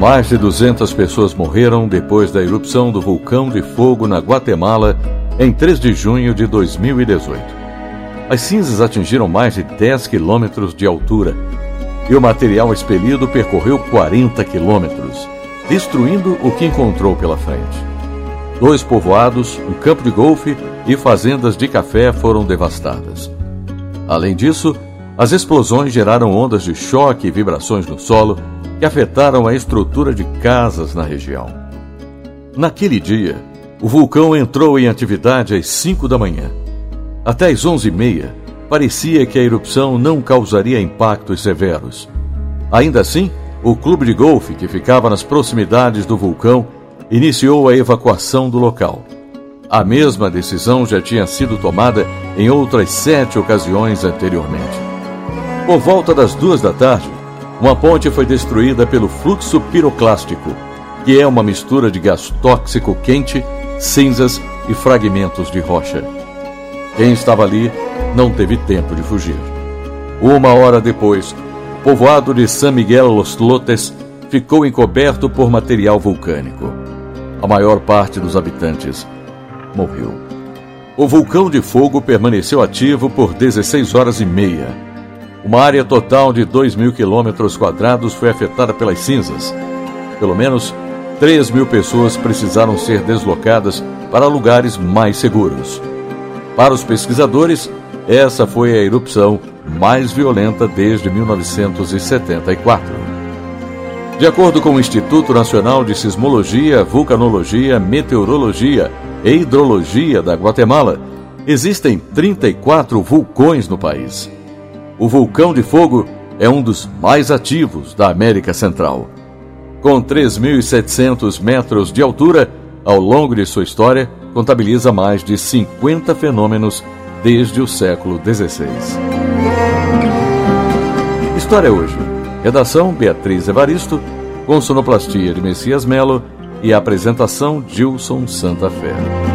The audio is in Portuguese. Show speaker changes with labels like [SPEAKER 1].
[SPEAKER 1] Mais de 200 pessoas morreram depois da erupção do vulcão de fogo na Guatemala em 3 de junho de 2018. As cinzas atingiram mais de 10 quilômetros de altura e o material expelido percorreu 40 quilômetros, destruindo o que encontrou pela frente. Dois povoados, um campo de golfe e fazendas de café foram devastadas. Além disso, as explosões geraram ondas de choque e vibrações no solo que afetaram a estrutura de casas na região. Naquele dia, o vulcão entrou em atividade às 5 da manhã. Até às 11h30, parecia que a erupção não causaria impactos severos. Ainda assim, o clube de golfe, que ficava nas proximidades do vulcão, iniciou a evacuação do local. A mesma decisão já tinha sido tomada em outras sete ocasiões anteriormente. Por volta das duas da tarde, uma ponte foi destruída pelo fluxo piroclástico, que é uma mistura de gás tóxico quente, cinzas e fragmentos de rocha. Quem estava ali não teve tempo de fugir. Uma hora depois, o povoado de San Miguel Los Lotes ficou encoberto por material vulcânico a maior parte dos habitantes morreu. O vulcão de fogo permaneceu ativo por 16 horas e meia. Uma área total de 2 mil quilômetros quadrados foi afetada pelas cinzas. Pelo menos 3 mil pessoas precisaram ser deslocadas para lugares mais seguros. Para os pesquisadores, essa foi a erupção mais violenta desde 1974. De acordo com o Instituto Nacional de Sismologia, Vulcanologia, Meteorologia e Hidrologia da Guatemala, existem 34 vulcões no país. O vulcão de fogo é um dos mais ativos da América Central. Com 3.700 metros de altura, ao longo de sua história, contabiliza mais de 50 fenômenos desde o século XVI. História hoje. Redação Beatriz Evaristo, com sonoplastia de Messias Melo e apresentação Gilson Santa Fé.